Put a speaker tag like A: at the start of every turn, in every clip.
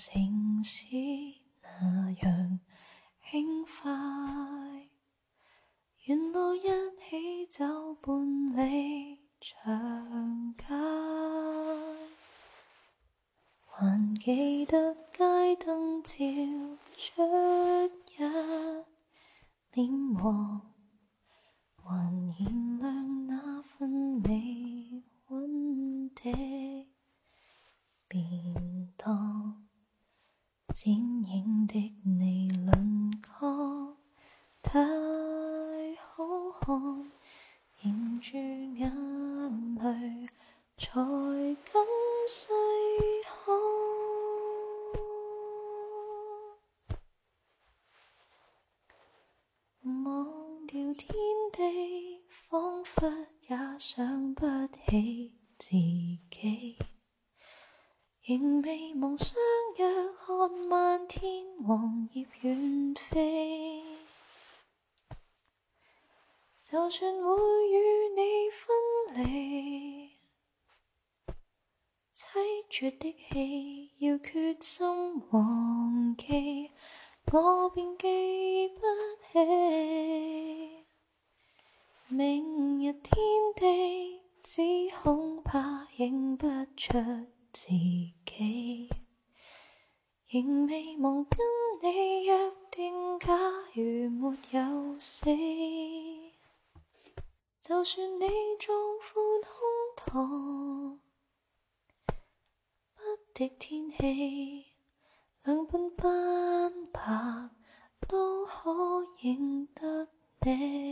A: 城市。就算会与你分离，凄绝的戏要决心忘记，我便记不起。明日天地，只恐怕认不出自己。仍未忘跟你约定，假如没有死。就算你壮阔胸膛不敌天气，两鬓斑白都可认得你。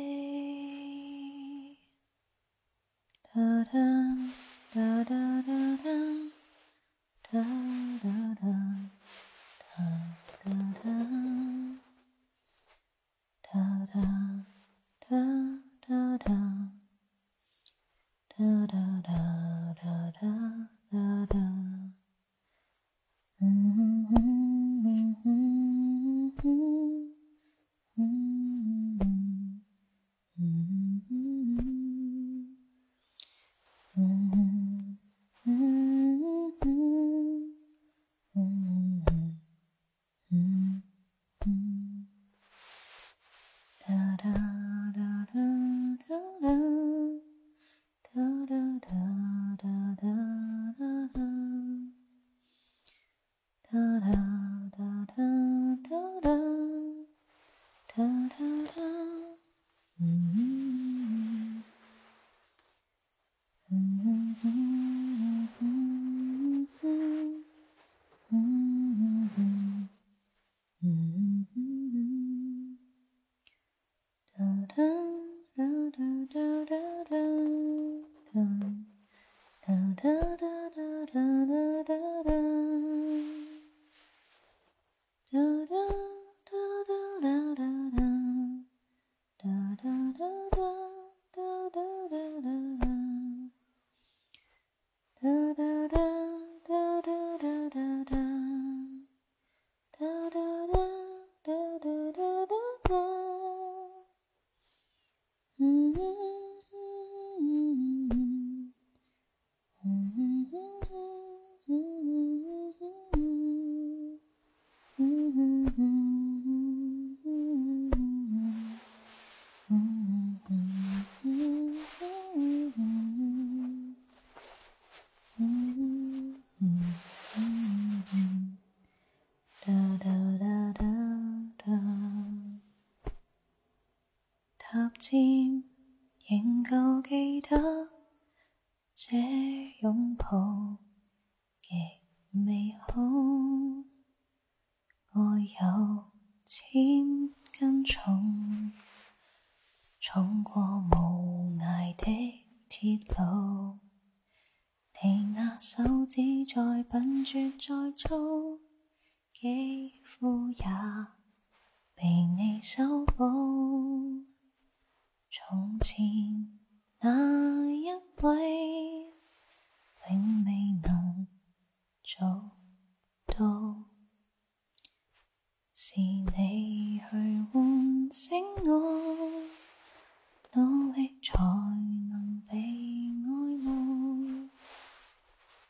A: 有千斤重，重过无涯的铁路，你那手指再笨拙再粗，肌肤也被你修补。从前那一位，永未能做到。是你去唤醒我，努力才能被爱慕。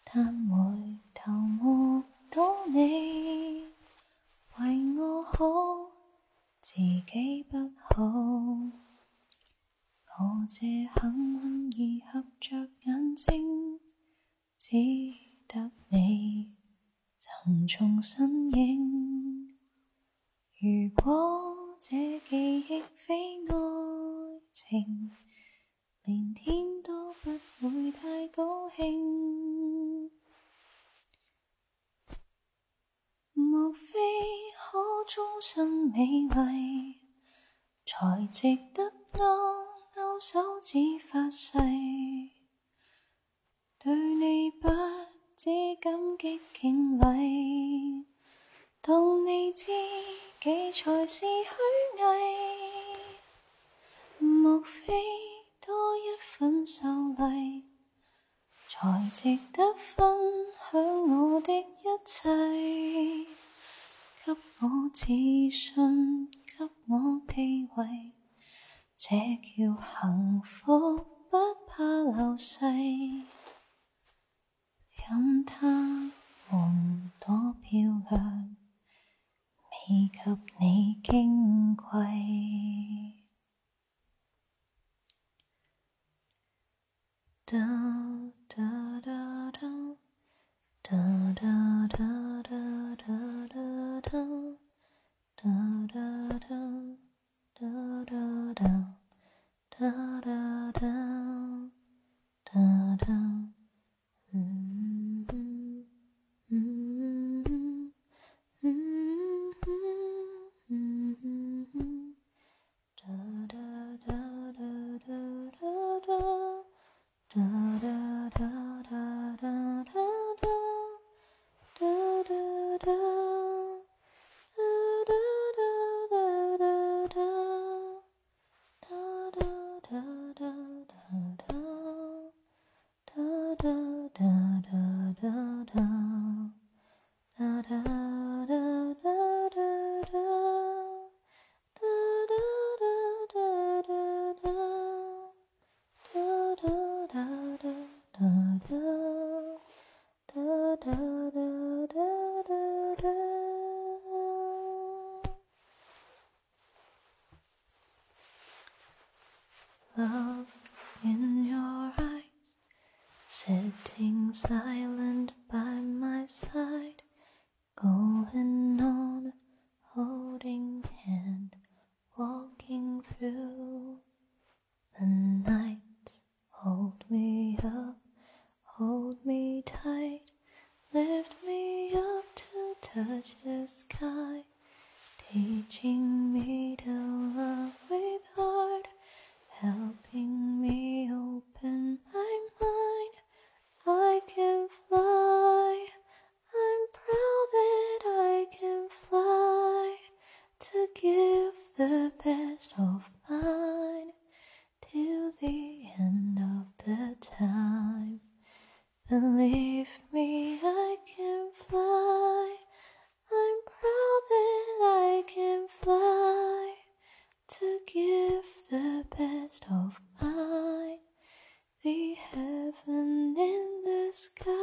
A: 但回头目睹你为我好，自己不好。我这幸运儿合着眼睛，只得你沉重身。莫非可终生美丽，才值得勾勾手指发誓？对你不止感激敬礼，当你知己才是虚伪。莫非多一份秀丽，才值得分享我的一切？我自信，给我地位，这叫幸福，不怕流逝。sitting silent by my side, going on, holding hand, walking through the night. Hold me up, hold me tight, lift me up to touch the sky, teaching me to love with heart, helping sky.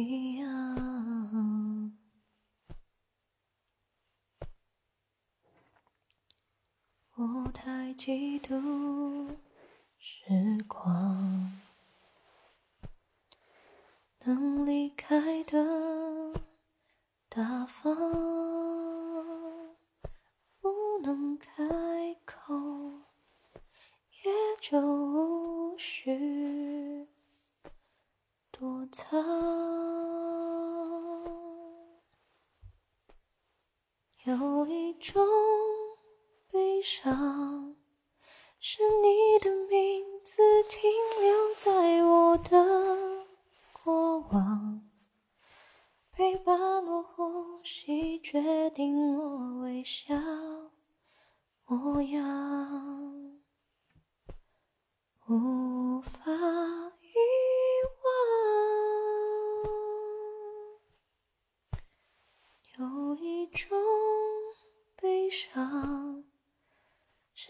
A: 一样，我太嫉妒。上。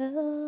A: Oh.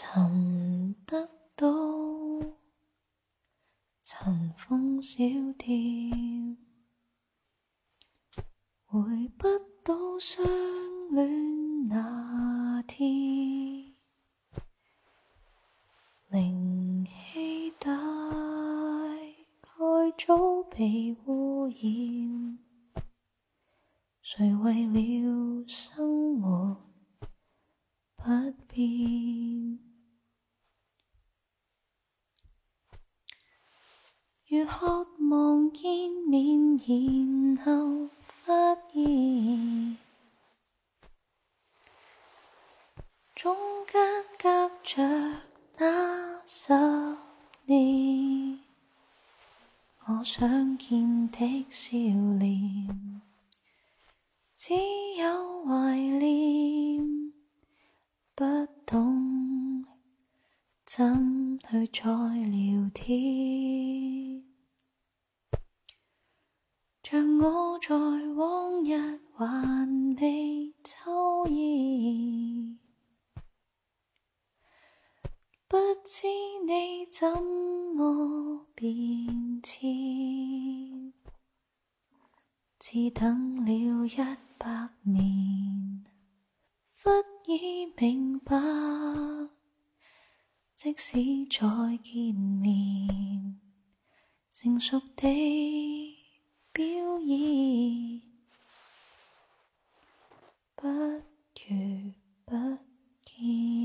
A: 寻得到，尘封小店，回不到。然后发现，中间隔着那十年，我想见的笑脸，只有怀念，不懂怎去再聊天。不知你怎么变迁，只等了一百年，忽已明白，即使再见面，成熟地表演，不如不见。